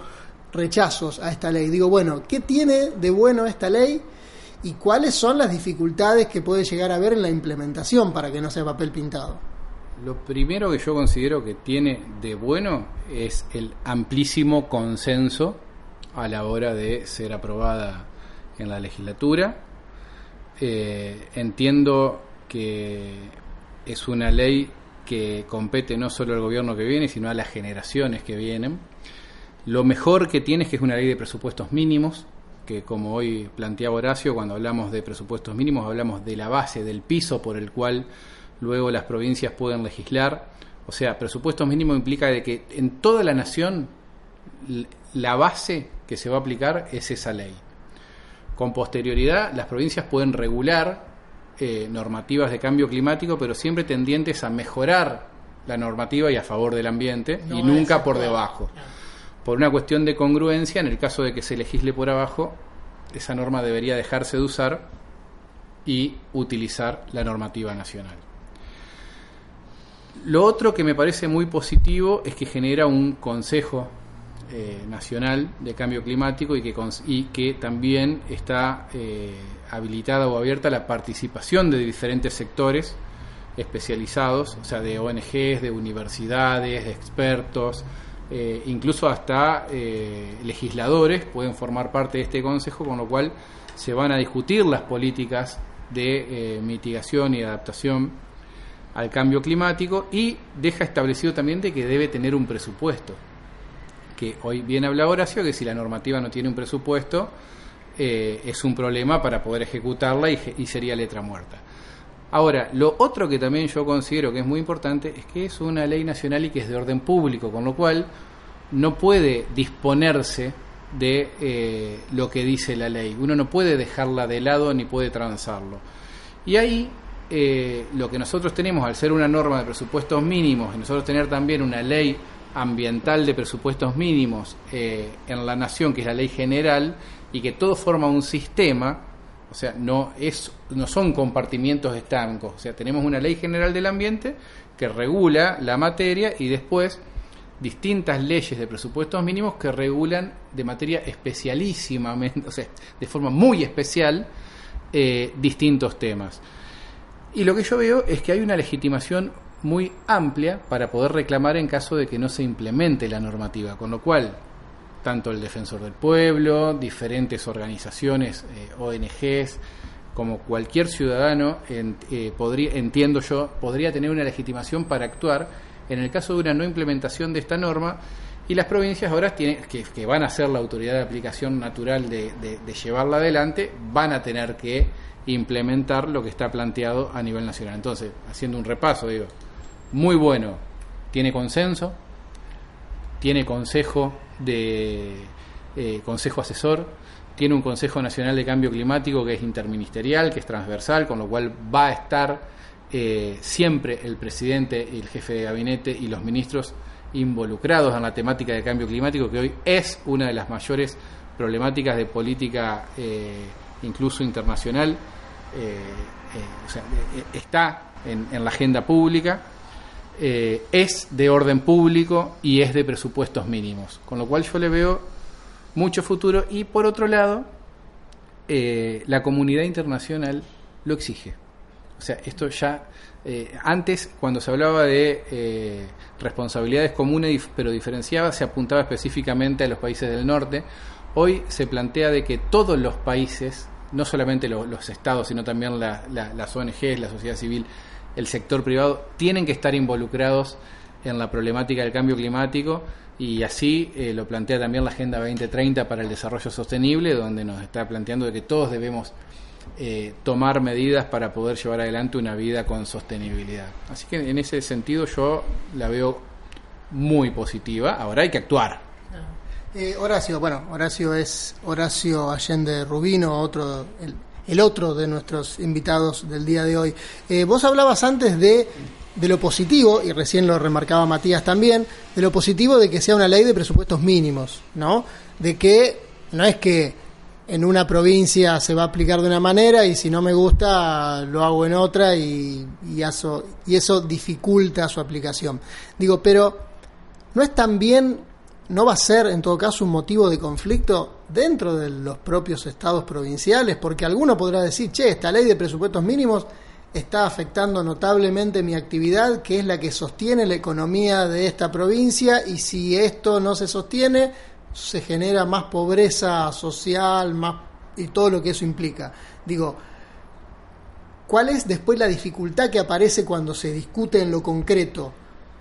rechazos a esta ley. Digo, bueno, ¿qué tiene de bueno esta ley y cuáles son las dificultades que puede llegar a haber en la implementación para que no sea papel pintado? Lo primero que yo considero que tiene de bueno es el amplísimo consenso a la hora de ser aprobada en la legislatura. Eh, entiendo que es una ley que compete no solo al gobierno que viene, sino a las generaciones que vienen. Lo mejor que tiene es que es una ley de presupuestos mínimos, que como hoy planteaba Horacio, cuando hablamos de presupuestos mínimos hablamos de la base, del piso por el cual luego las provincias pueden legislar. O sea, presupuestos mínimos implica de que en toda la nación la base que se va a aplicar es esa ley. Con posterioridad, las provincias pueden regular eh, normativas de cambio climático, pero siempre tendientes a mejorar la normativa y a favor del ambiente y nunca por debajo. Por una cuestión de congruencia, en el caso de que se legisle por abajo, esa norma debería dejarse de usar y utilizar la normativa nacional. Lo otro que me parece muy positivo es que genera un consejo eh, nacional de cambio climático y que, y que también está eh, habilitada o abierta la participación de diferentes sectores especializados, o sea, de ONGs, de universidades, de expertos, eh, incluso hasta legisladores pueden formar parte de este consejo, con lo cual se van a discutir las políticas de mitigación y adaptación al cambio climático y deja establecido también de que debe tener un presupuesto. Hoy bien habla Horacio que si la normativa no tiene un presupuesto, eh, es un problema para poder ejecutarla y, sería letra muerta. Ahora, lo otro que también yo considero que es muy importante es que es una ley nacional y que es de orden público, con lo cual no puede disponerse de eh, lo que dice la ley. Uno no puede dejarla de lado ni puede transarlo. Y ahí eh, lo que nosotros tenemos, al ser una norma de presupuestos mínimos, y nosotros tener también una ley ambiental de presupuestos mínimos en la nación, que es la ley general, y que todo forma un sistema, o sea, no, es, no son compartimientos estancos, o sea, tenemos una ley general del ambiente que regula la materia y después distintas leyes de presupuestos mínimos que regulan de materia especialísimamente, o sea, de forma muy especial, eh, distintos temas. Y lo que yo veo es que hay una legitimación muy amplia para poder reclamar en caso de que no se implemente la normativa, con lo cual tanto el Defensor del Pueblo, diferentes organizaciones, eh, ONGs, como cualquier ciudadano, eh, podría, entiendo yo, podría tener una legitimación para actuar en el caso de una no implementación de esta norma y las provincias ahora tienen, que, van a ser la autoridad de aplicación natural de, de, llevarla adelante, van a tener que implementar lo que está planteado a nivel nacional. Entonces, haciendo un repaso, digo, muy bueno, tiene consenso, tiene consejo de eh, consejo asesor, tiene un Consejo Nacional de Cambio Climático que es interministerial, que es transversal, con lo cual va a estar eh, siempre el presidente, el jefe de gabinete y los ministros involucrados en la temática de cambio climático, que hoy es una de las mayores problemáticas de política eh, incluso internacional, o sea, está en la agenda pública eh, es de orden público y es de presupuestos mínimos, con lo cual yo le veo mucho futuro y por otro lado, eh, la comunidad internacional lo exige. O sea, esto ya, eh, antes cuando se hablaba de responsabilidades comunes pero diferenciadas, se apuntaba específicamente a los países del norte. Hoy se plantea de que todos los países, no solamente los estados, sino también las ONGs, la sociedad civil, el sector privado tienen que estar involucrados en la problemática del cambio climático y así eh, lo plantea también la Agenda 2030 para el Desarrollo Sostenible, donde nos está planteando de que todos debemos eh, tomar medidas para poder llevar adelante una vida con sostenibilidad. Así que en ese sentido yo la veo muy positiva. Ahora hay que actuar. Eh, Horacio, bueno, Horacio es Horacio Allende Rubino, otro el otro de nuestros invitados del día de hoy. Eh, vos hablabas antes de, de lo positivo, y recién lo remarcaba Matías también, de lo positivo de que sea una ley de presupuestos mínimos, ¿no? De que no es que en una provincia se va a aplicar de una manera y si no me gusta lo hago en otra y, y, eso, y eso dificulta su aplicación. Digo, pero ¿no es también, no va a ser en todo caso un motivo de conflicto dentro de los propios estados provinciales? Porque alguno podrá decir, che, esta ley de presupuestos mínimos está afectando notablemente mi actividad, que es la que sostiene la economía de esta provincia, y si esto no se sostiene, se genera más pobreza social, más y todo lo que eso implica. Digo, ¿cuál es después la dificultad que aparece cuando se discute en lo concreto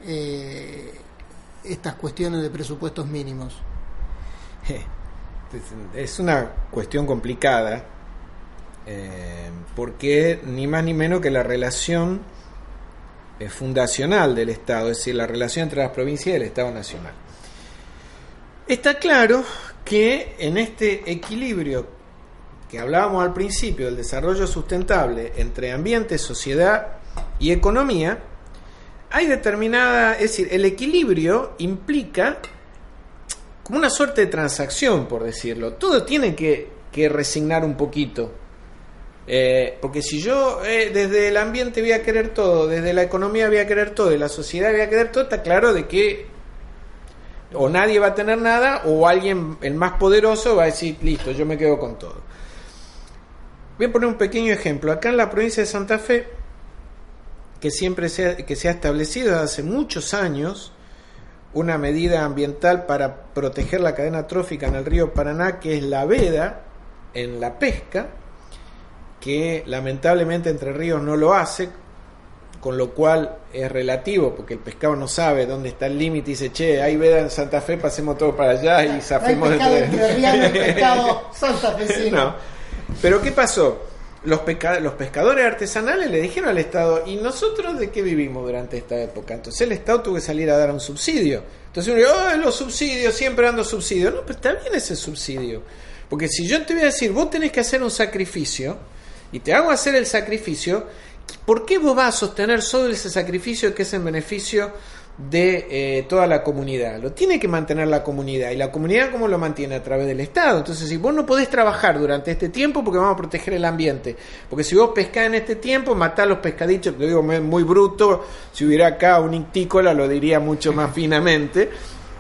eh, estas cuestiones de presupuestos mínimos? Es una cuestión complicada eh, porque ni más ni menos que la relación eh, fundacional del Estado, es decir, la relación entre las provincias y el Estado Nacional. Está claro que en este equilibrio que hablábamos al principio del desarrollo sustentable entre ambiente, sociedad y economía, hay determinada, es decir, el equilibrio implica como una suerte de transacción, por decirlo. Todo tiene que, resignar un poquito. Eh, porque si yo eh, desde el ambiente voy a querer todo, desde la economía voy a querer todo, y la sociedad voy a querer todo, está claro de que o nadie va a tener nada o alguien, el más poderoso, va a decir, listo, yo me quedo con todo. Voy a poner un pequeño ejemplo. Acá en la provincia de Santa Fe, que siempre se ha, que se ha establecido hace muchos años una medida ambiental para proteger la cadena trófica en el río Paraná, que es la veda en la pesca, que lamentablemente Entre Ríos no lo hace, con lo cual es relativo, porque el pescado no sabe dónde está el límite y dice, che, hay veda en Santa Fe, pasemos todo para allá y zafemos de pescado santafesino. Pero ¿qué pasó? Los, los pescadores artesanales le dijeron al Estado, ¿y nosotros de qué vivimos durante esta época? Entonces el Estado tuvo que salir a dar un subsidio. Entonces uno oh, los subsidios, siempre dando subsidios. No, pero está bien ese subsidio. Porque si yo te voy a decir, vos tenés que hacer un sacrificio, y te hago hacer el sacrificio, ¿por qué vos vas a sostener solo ese sacrificio que es en beneficio de eh, toda la comunidad? Lo tiene que mantener la comunidad. ¿Y la comunidad cómo lo mantiene? A través del Estado. Entonces, si vos no podés trabajar durante este tiempo porque vamos a proteger el ambiente, porque si vos pescás en este tiempo, matás los pescaditos, lo digo muy bruto, si hubiera acá un ictícola lo diría mucho más finamente,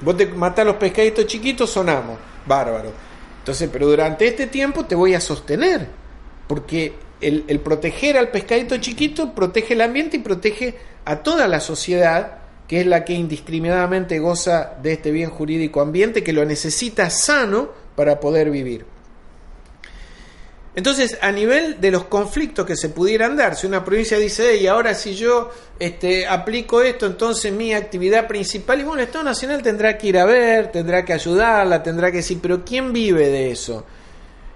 vos te matás los pescaditos chiquitos, sonamos, bárbaro. Entonces, pero durante este tiempo te voy a sostener porque el, proteger al pescadito chiquito protege el ambiente y protege a toda la sociedad, que es la que indiscriminadamente goza de este bien jurídico ambiente, que lo necesita sano para poder vivir. Entonces, a nivel de los conflictos que se pudieran dar, si una provincia dice, y ahora si yo este, aplico esto, entonces mi actividad principal, y bueno, el Estado Nacional tendrá que ir a ver, tendrá que ayudarla, tendrá que decir, pero ¿quién vive de eso?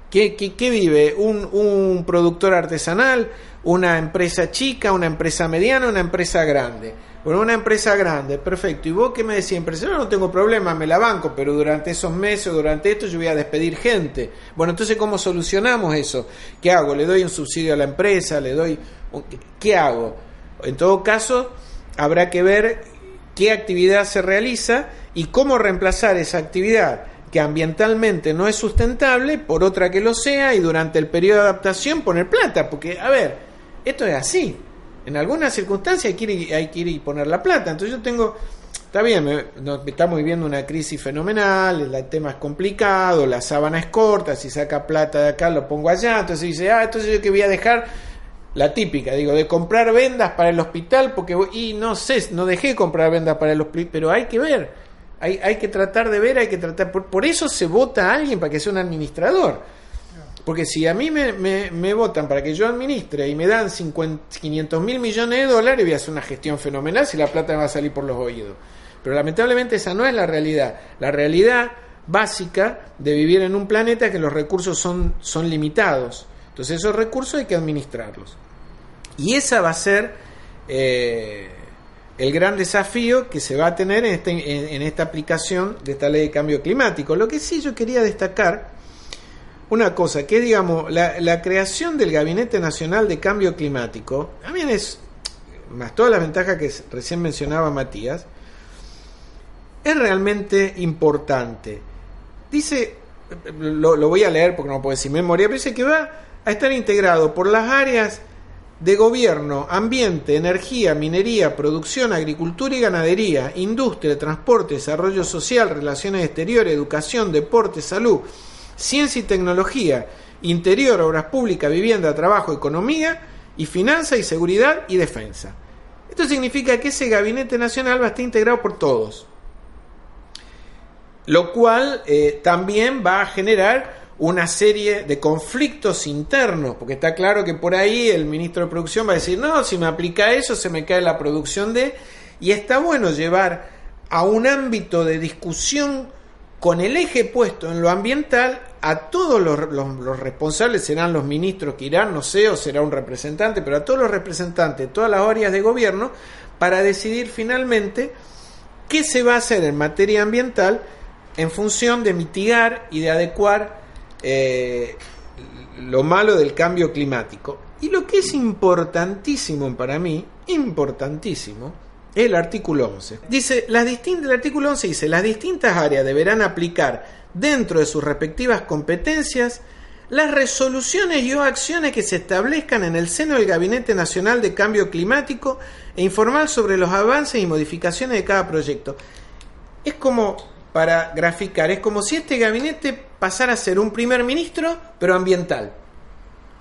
¿Qué, qué, vive? ¿Un, ¿Un, productor artesanal? ¿Una empresa chica? ¿Una empresa mediana? ¿Una empresa grande? Bueno, una empresa grande, perfecto. ¿Y vos qué me decís? Empresario, no tengo problema, me la banco, pero durante esos meses, durante esto, yo voy a despedir gente. Bueno, entonces, ¿cómo solucionamos eso? ¿Qué hago? ¿Le doy un subsidio a la empresa? ¿Le doy.? ¿Qué hago? En todo caso, habrá que ver qué actividad se realiza y cómo reemplazar esa actividad que ambientalmente no es sustentable por otra que lo sea y durante el periodo de adaptación poner plata, porque, a ver, esto es así. En algunas circunstancias hay que ir, hay que ir y poner la plata. Entonces yo tengo, está bien, estamos viviendo una crisis fenomenal, el tema es complicado, la sábana es corta, si saca plata de acá lo pongo allá, entonces dice, ah, entonces yo que voy a dejar la típica, digo, de comprar vendas para el hospital, porque, y no sé, no dejé comprar vendas para el hospital, pero hay que ver hay, hay que tratar de ver, hay que tratar. Por, eso se vota a alguien para que sea un administrador. Porque si a mí me, me, votan para que yo administre y me dan 500 mil millones de dólares, voy a hacer una gestión fenomenal si la plata me va a salir por los oídos. Pero lamentablemente esa no es la realidad. La realidad básica de vivir en un planeta que los recursos son, son limitados. Entonces esos recursos hay que administrarlos. Y esa va a ser eh, el gran desafío que se va a tener en, este, en, esta aplicación de esta ley de cambio climático. Lo que sí yo quería destacar, una cosa, que digamos, la, creación del Gabinete Nacional de Cambio Climático, también es, más todas las ventajas que recién mencionaba Matías, es realmente importante. Dice, lo, voy a leer porque no puedo decir memoria, pero dice que va a estar integrado por las áreas de gobierno, ambiente, energía, minería, producción, agricultura y ganadería, industria, transporte, desarrollo social, relaciones exteriores, educación, deporte, salud, ciencia y tecnología, interior, obras públicas, vivienda, trabajo, economía y finanza y seguridad y defensa. Esto significa que ese gabinete nacional va a estar integrado por todos, lo cual eh, también va a generar una serie de conflictos internos, porque está claro que por ahí el ministro de Producción va a decir, no, si me aplica eso se me cae la producción de... Y está bueno llevar a un ámbito de discusión con el eje puesto en lo ambiental a todos los, responsables, serán los ministros que irán, no sé, o será un representante, pero a todos los representantes de todas las áreas de gobierno, para decidir finalmente qué se va a hacer en materia ambiental en función de mitigar y de adecuar eh, lo malo del cambio climático. Y lo que es importantísimo para mí, importantísimo, es el artículo 11. Dice, las distintas, el artículo 11 dice, las distintas áreas deberán aplicar dentro de sus respectivas competencias las resoluciones y o acciones que se establezcan en el seno del Gabinete Nacional de Cambio Climático e informar sobre los avances y modificaciones de cada proyecto. Es como para graficar. Es como si este gabinete pasara a ser un primer ministro, pero ambiental.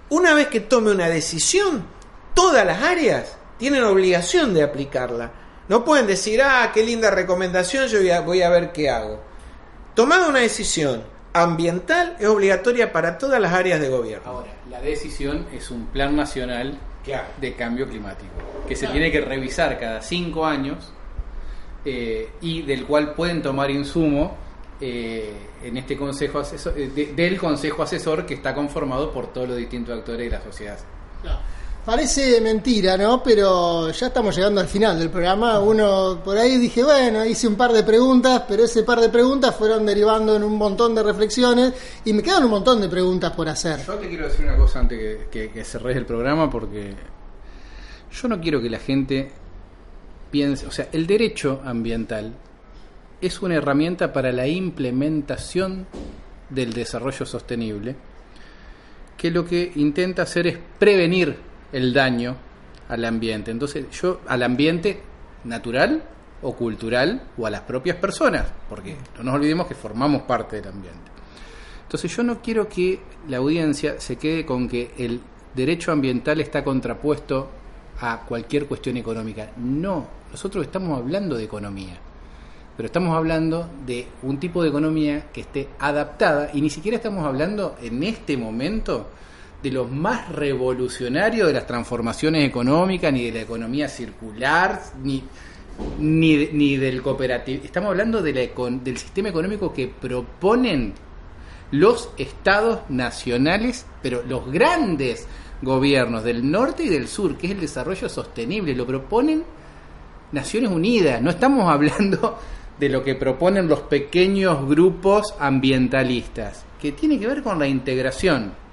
Una vez que tome una decisión, todas las áreas tienen obligación de aplicarla. No pueden decir, ah, qué linda recomendación, yo voy a, ver qué hago. Tomada una decisión ambiental es obligatoria para todas las áreas de gobierno. Ahora, la decisión es un plan nacional de cambio climático, que se tiene que revisar cada cinco años eh, y del cual pueden tomar insumo eh, en este consejo asesor, eh, del consejo asesor que está conformado por todos los distintos actores de la sociedad. Parece mentira, ¿no? Pero ya estamos llegando al final del programa. Uno por ahí dije, bueno, hice un par de preguntas, pero ese par de preguntas fueron derivando en un montón de reflexiones y me quedan un montón de preguntas por hacer. Yo te quiero decir una cosa antes que, que, el programa porque yo no quiero que la gente o sea, el derecho ambiental es una herramienta para la implementación del desarrollo sostenible que lo que intenta hacer es prevenir el daño al ambiente. Entonces, yo al ambiente natural o cultural o a las propias personas, porque no nos olvidemos que formamos parte del ambiente. Entonces, yo no quiero que la audiencia se quede con que el derecho ambiental está contrapuesto a cualquier cuestión económica. No, nosotros estamos hablando de economía, pero estamos hablando de un tipo de economía que esté adaptada y ni siquiera estamos hablando en este momento de los más revolucionarios de las transformaciones económicas, ni de la economía circular, ni, ni, ni del cooperativo. Estamos hablando de del sistema económico que proponen los estados nacionales, pero los grandes gobiernos del norte y del sur, que es el desarrollo sostenible, lo proponen Naciones Unidas, no estamos hablando de lo que proponen los pequeños grupos ambientalistas, que tiene que ver con la integración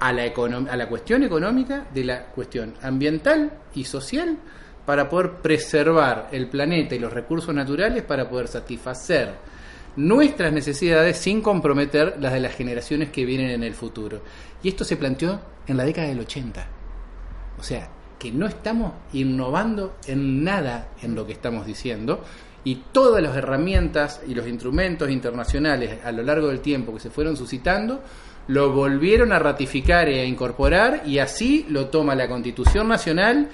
a la, a la cuestión económica de la cuestión ambiental y social para poder preservar el planeta y los recursos naturales para poder satisfacer nuestras necesidades sin comprometer las de las generaciones que vienen en el futuro. Y esto se planteó en la década del 80. O sea, que no estamos innovando en nada en lo que estamos diciendo y todas las herramientas y los instrumentos internacionales a lo largo del tiempo que se fueron suscitando lo volvieron a ratificar e a incorporar y así lo toma la Constitución Nacional,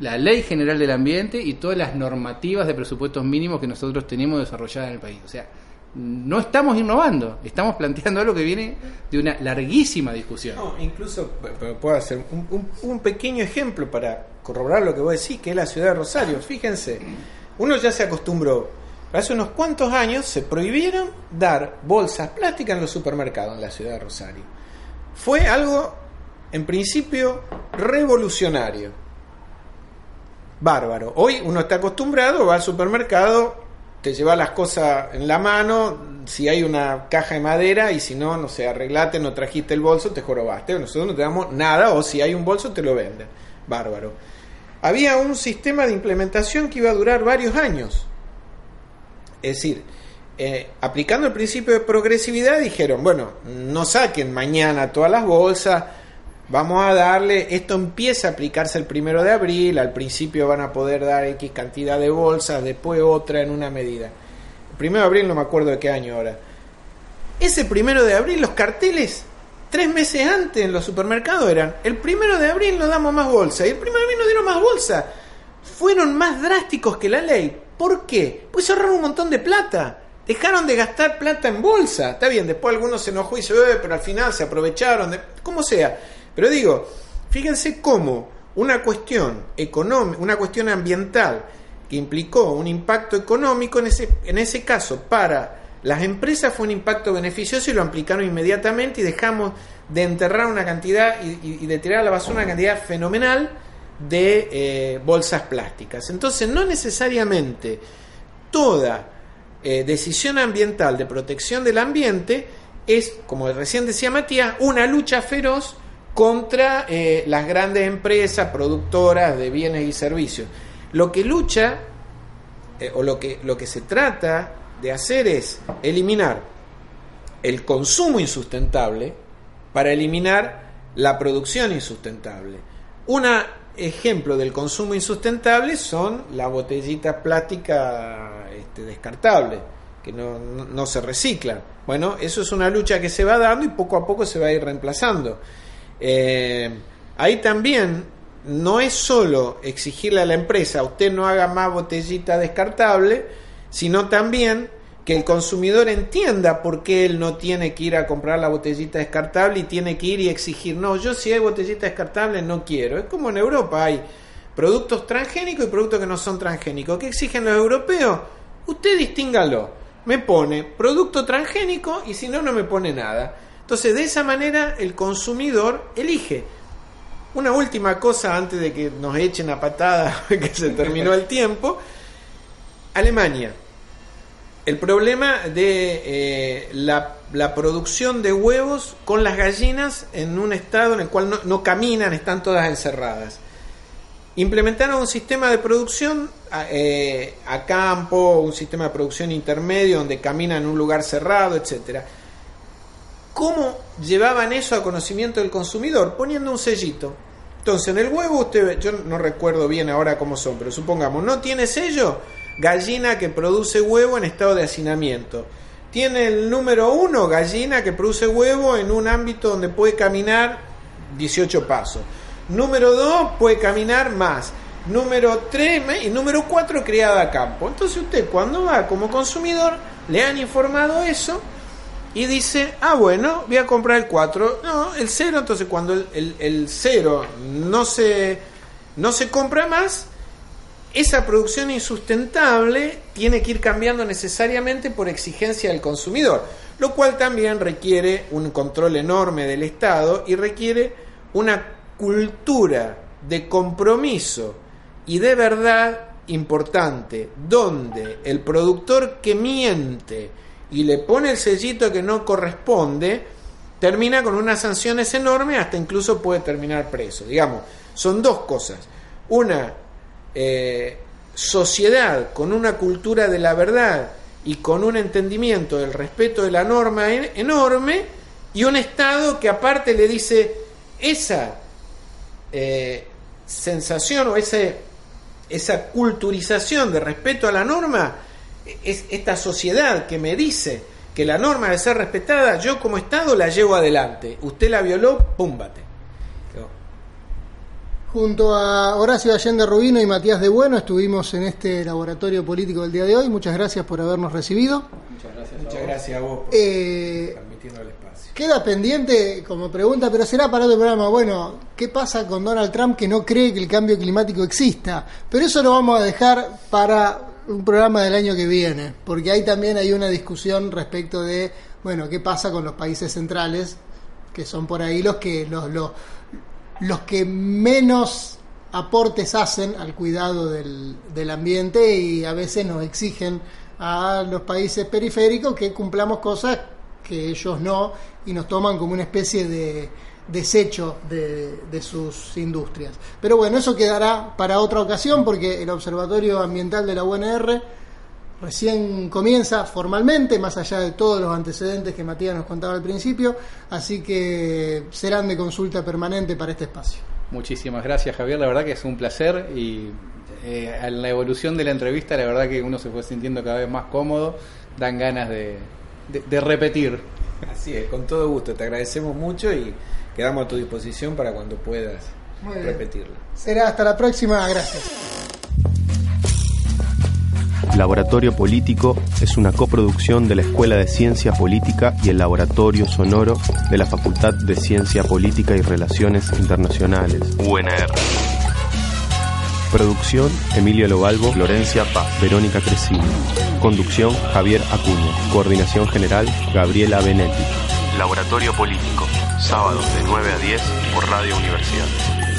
la Ley General del Ambiente y todas las normativas de presupuestos mínimos que nosotros tenemos desarrolladas en el país. O sea, no estamos innovando, estamos planteando algo que viene de una larguísima discusión. No, incluso puedo hacer un, pequeño ejemplo para corroborar lo que voy a decir, que es la ciudad de Rosario. Fíjense, uno ya se acostumbró. Hace unos cuantos años se prohibieron dar bolsas plásticas en los supermercados en la ciudad de Rosario. Fue algo, en principio, revolucionario. Bárbaro. Hoy uno está acostumbrado, va al supermercado, te llevas las cosas en la mano, si hay una caja de madera y si no, no sé, arreglate, no trajiste el bolso, te jorobaste, nosotros no te damos nada o si hay un bolso te lo venden. Bárbaro. Había un sistema de implementación que iba a durar varios años. Es decir, eh, aplicando el principio de progresividad, dijeron, bueno, no saquen mañana todas las bolsas, vamos a darle, esto empieza a aplicarse el primero de abril, al principio van a poder dar X cantidad de bolsas, después otra en una medida. El primero de abril no me acuerdo de qué año ahora. Ese primero de abril los carteles tres meses antes en los supermercados eran, el primero de abril nos damos más bolsa, y el primero de abril nos dieron más bolsa. Fueron más drásticos que la ley. ¿Por qué? Pues ahorraron un montón de plata. Dejaron de gastar plata en bolsa. Está bien, después algunos se enojó y se ve, pero al final se aprovecharon, de, como sea. Pero digo, fíjense cómo una cuestión económica, una cuestión ambiental que implicó un impacto económico en ese, en ese caso para las empresas fue un impacto beneficioso y lo aplicaron inmediatamente y dejamos de enterrar una cantidad y, de tirar a la basura una cantidad fenomenal de eh, bolsas plásticas. Entonces, no necesariamente toda eh, decisión ambiental de protección del ambiente es, como recién decía Matías, una lucha feroz contra eh, las grandes empresas productoras de bienes y servicios. Lo que lucha, o lo que, lo que se trata de hacer es eliminar el consumo insustentable para eliminar la producción insustentable. Un ejemplo del consumo insustentable son las botellitas plásticas este, descartables, que no, se reciclan. Bueno, eso es una lucha que se va dando y poco a poco se va a ir reemplazando. Eh, ahí también no es solo exigirle a la empresa, usted no haga más botellita descartable, sino también que el consumidor entienda por qué él no tiene que ir a comprar la botellita descartable y tiene que ir y exigir, no, yo si hay botellita descartable no quiero. Es como en Europa hay productos transgénicos y productos que no son transgénicos. ¿Qué exigen los europeos? Usted distíngalo. Me pone producto transgénico y si no, no me pone nada. Entonces, de esa manera, el consumidor elige. Una última cosa antes de que nos echen a patada que se terminó el tiempo. Alemania el problema de eh, la, producción de huevos con las gallinas en un estado en el cual no, caminan, están todas encerradas. Implementaron un sistema de producción eh, a campo, un sistema de producción intermedio donde caminan en un lugar cerrado, etcétera. ¿Cómo llevaban eso a conocimiento del consumidor? Poniendo un sellito. Entonces, en el huevo, usted, yo no recuerdo bien ahora cómo son, pero supongamos, no tiene sello, gallina que produce huevo en estado de hacinamiento. Tiene el número uno, gallina que produce huevo en un ámbito donde puede caminar 18 pasos. Número dos, puede caminar más. Número 3 y número 4 criada a campo. Entonces usted cuando va como consumidor le han informado eso y dice, ah bueno, voy a comprar el 4. No, el 0, entonces cuando el, el, 0 no se, no se compra más, esa producción insustentable tiene que ir cambiando necesariamente por exigencia del consumidor, lo cual también requiere un control enorme del Estado y requiere una cultura de compromiso y de verdad importante, donde el productor que miente y le pone el sellito que no corresponde, termina con unas sanciones enormes, hasta incluso puede terminar preso. Digamos, son dos cosas. Una, eh, sociedad con una cultura de la verdad y con un entendimiento del respeto de la norma enorme y un Estado que aparte le dice esa eh, sensación o ese, esa culturización de respeto a la norma, es esta sociedad que me dice que la norma debe ser respetada, yo como Estado la llevo adelante. Usted la violó, púmbate. Junto a Horacio Allende Rubino y Matías de Bueno estuvimos en este laboratorio político del día de hoy. Muchas gracias por habernos recibido. Muchas gracias, Muchas gracias a vos por eh, el espacio. Queda pendiente como pregunta, pero será para otro programa. Bueno, ¿qué pasa con Donald Trump que no cree que el cambio climático exista? Pero eso lo vamos a dejar para un programa del año que viene, porque ahí también hay una discusión respecto de, bueno, qué pasa con los países centrales, que son por ahí los que los, los los que menos aportes hacen al cuidado del, del, ambiente y a veces nos exigen a los países periféricos que cumplamos cosas que ellos no y nos toman como una especie de desecho de, de sus industrias. Pero bueno, eso quedará para otra ocasión porque el Observatorio Ambiental de la UNR recién comienza formalmente, más allá de todos los antecedentes que Matías nos contaba al principio, así que serán de consulta permanente para este espacio. Muchísimas gracias Javier, la verdad que es un placer y eh, en la evolución de la entrevista la verdad que uno se fue sintiendo cada vez más cómodo, dan ganas de, de repetir. Así es, con todo gusto, te agradecemos mucho y quedamos a tu disposición para cuando puedas repetirlo. Será hasta la próxima, gracias. Laboratorio Político es una coproducción de la Escuela de Ciencia Política y el Laboratorio Sonoro de la Facultad de Ciencia Política y Relaciones Internacionales, UNR. Producción Emilio Lobalbo, Florencia Paz, Verónica Crescini. Conducción Javier Acuña. Coordinación General Gabriela Benetti. Laboratorio Político, sábados de 9 a 10 por Radio Universidad.